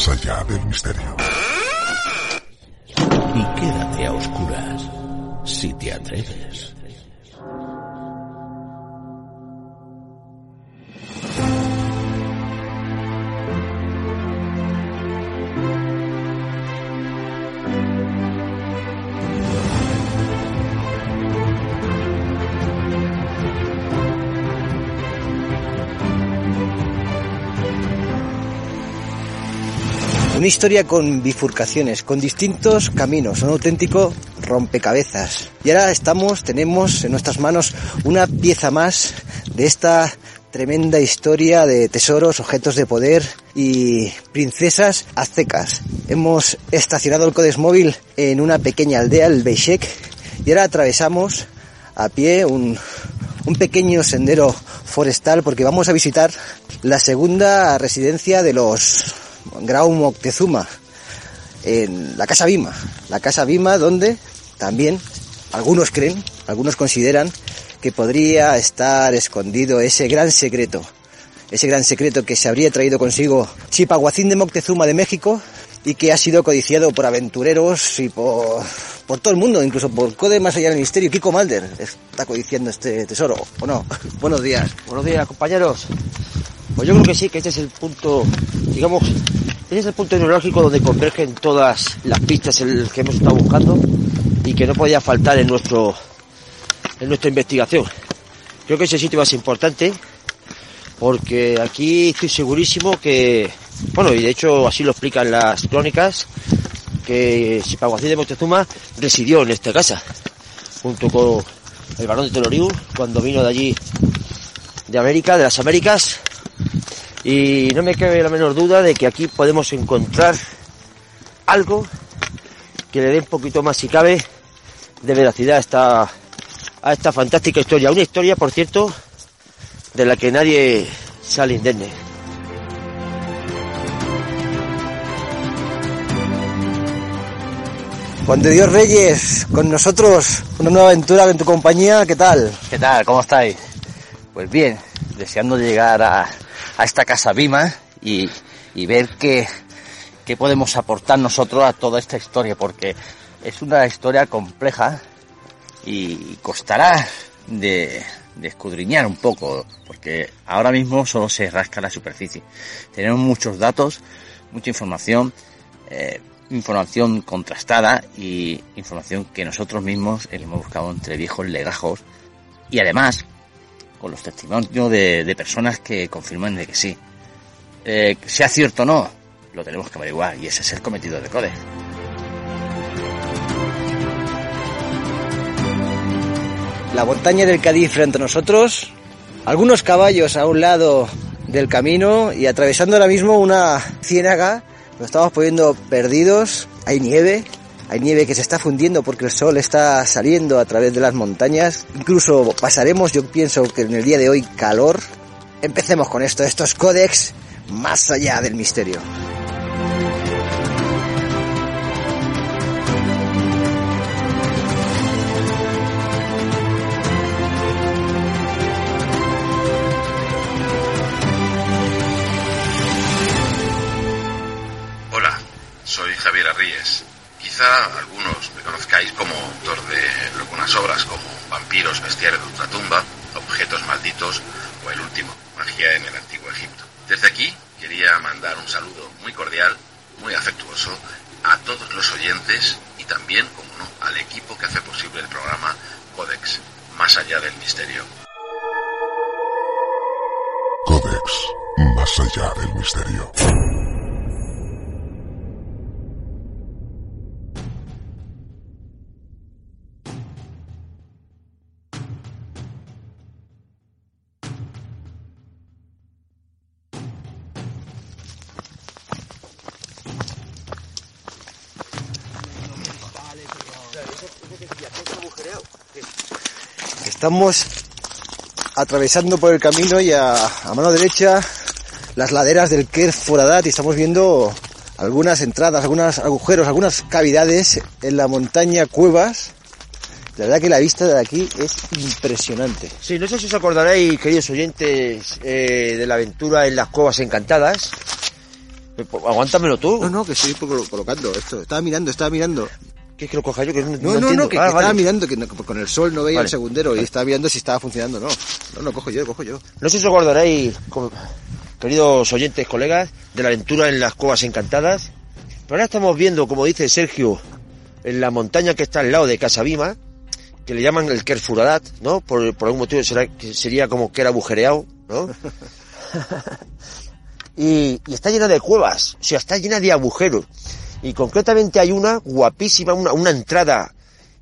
más allá del misterio. Y quédate a oscuras, si te atreves. Una historia con bifurcaciones, con distintos caminos, un auténtico rompecabezas. Y ahora estamos, tenemos en nuestras manos una pieza más de esta tremenda historia de tesoros, objetos de poder y princesas aztecas. Hemos estacionado el Codex móvil en una pequeña aldea, el Beixek, y ahora atravesamos a pie un, un pequeño sendero forestal porque vamos a visitar la segunda residencia de los Grau Moctezuma, en la Casa Bima. La Casa Bima donde también algunos creen, algunos consideran que podría estar escondido ese gran secreto. Ese gran secreto que se habría traído consigo Chipaguacín de Moctezuma de México y que ha sido codiciado por aventureros y por, por todo el mundo, incluso por Code Más Allá del Misterio. Kiko Malder está codiciando este tesoro, ¿o no? Buenos días. Buenos días, compañeros. Pues yo creo que sí, que este es el punto, digamos, este es el punto neurológico donde convergen todas las pistas que hemos estado buscando y que no podía faltar en nuestro en nuestra investigación. Creo que ese sitio más importante porque aquí estoy segurísimo que, bueno, y de hecho así lo explican las crónicas, que Sipaguacín de Montezuma residió en esta casa, junto con el barón de Teloriu, cuando vino de allí, de América, de las Américas, y no me cabe la menor duda de que aquí podemos encontrar algo que le dé un poquito más, si cabe, de veracidad a esta, a esta fantástica historia. Una historia, por cierto, de la que nadie sale indemne. Juan de Dios Reyes, con nosotros, una nueva aventura en tu compañía, ¿qué tal? ¿Qué tal? ¿Cómo estáis? Pues bien, deseando llegar a, a esta casa Bima y, ver qué, qué podemos aportar nosotros a toda esta historia, porque es una historia compleja y costará de, escudriñar un poco, porque ahora mismo solo se rasca la superficie. Tenemos muchos datos, mucha información, eh, información contrastada y información que nosotros mismos hemos buscado entre viejos legajos y además con los testimonios de, personas que confirman de que sí. Eh, sea cierto o no, lo tenemos que averiguar y ese es el cometido de CODE. La montaña del Cádiz frente a nosotros, algunos caballos a un lado del camino y atravesando ahora mismo una ciénaga, nos estamos poniendo perdidos, hay nieve, hay nieve que se está fundiendo porque el sol está saliendo a través de las montañas. Incluso pasaremos, yo pienso que en el día de hoy, calor. Empecemos con esto, estos códex más allá del misterio. Hola, soy Javier Arríes algunos me conozcáis como autor de algunas obras como Vampiros, Bestiarios de Ultratumba, Objeto malditos o el último, magia en el antiguo Egipto. Desde aquí quería mandar un saludo muy cordial, muy afectuoso a todos los oyentes y también, como no, al equipo que hace posible el programa Codex, más allá del misterio. Codex, más allá del misterio. Estamos atravesando por el camino y a, a mano derecha las laderas del Ker Foradat y estamos viendo algunas entradas, algunos agujeros, algunas cavidades en la montaña Cuevas. La verdad que la vista de aquí es impresionante. Sí, no sé si os acordaréis, queridos oyentes, eh, de la aventura en las cuevas encantadas. Eh, pues, Aguántamelo tú. No, no, que estoy colo- colocando esto. Estaba mirando, estaba mirando. ¿Quieres que lo coja yo? Que no, No, no no, que, Ah, que estaba vale. mirando, que no- con el sol no veía Vale. el segundero y estaba mirando si estaba funcionando o no. No, no, cojo yo, cojo yo. No sé si os acordaréis, co- queridos oyentes, colegas, de la aventura en las cuevas encantadas. Pero ahora estamos viendo, como dice Sergio, en la montaña que está al lado de Casabima, que le llaman el Kerfuradat, ¿no? Por, por algún motivo será, que sería como que era agujereado, ¿no? y, y está llena de cuevas, o sea, está llena de agujeros. Y concretamente hay una guapísima, una, una entrada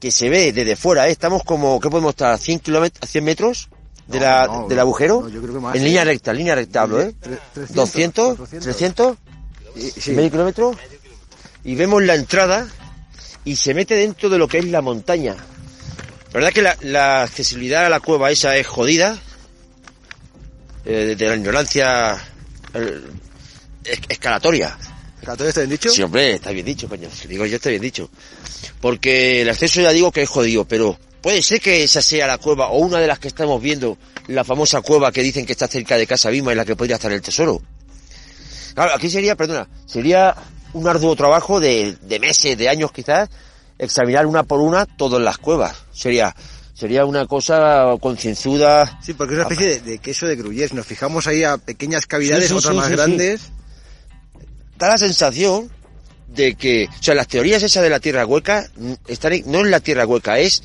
que se ve desde fuera, ¿eh? Estamos como, ¿qué podemos estar? ¿A 100 kilómetros, a 100 metros de No, la, no, del agujero? no, yo creo que más, en línea recta, línea recta hablo, ¿eh? Tre- 300, 200, 400. 300, Y- sí. medio kilómetro. Y vemos la entrada y se mete dentro de lo que es la montaña. La verdad que la, la accesibilidad a la cueva esa es jodida. eh, de la ignorancia eh, es- escalatoria. ¿Todo está bien dicho? Sí, hombre, está bien dicho, coño. Digo yo, está bien dicho. Porque el acceso ya digo que es jodido, pero puede ser que esa sea la cueva o una de las que estamos viendo, la famosa cueva que dicen que está cerca de Casa Bima en la que podría estar el tesoro. Claro, aquí sería, perdona, sería un arduo trabajo de, de meses, de años quizás, examinar una por una todas las cuevas. Sería, sería una cosa concienzuda. Sí, porque es una especie de, de queso de gruyère. Nos fijamos ahí a pequeñas cavidades, Sí, sí, otras sí, más grandes. Da la sensación de que, o sea, las teorías esas de la tierra hueca están en- no es la tierra hueca, es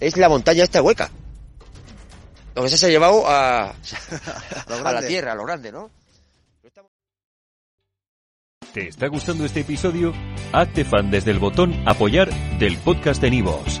es la montaña esta hueca. Lo que se ha llevado a, a la tierra, a lo grande, ¿no? ¿Te está gustando este episodio? Hazte fan desde el botón Apoyar del podcast de Nivos.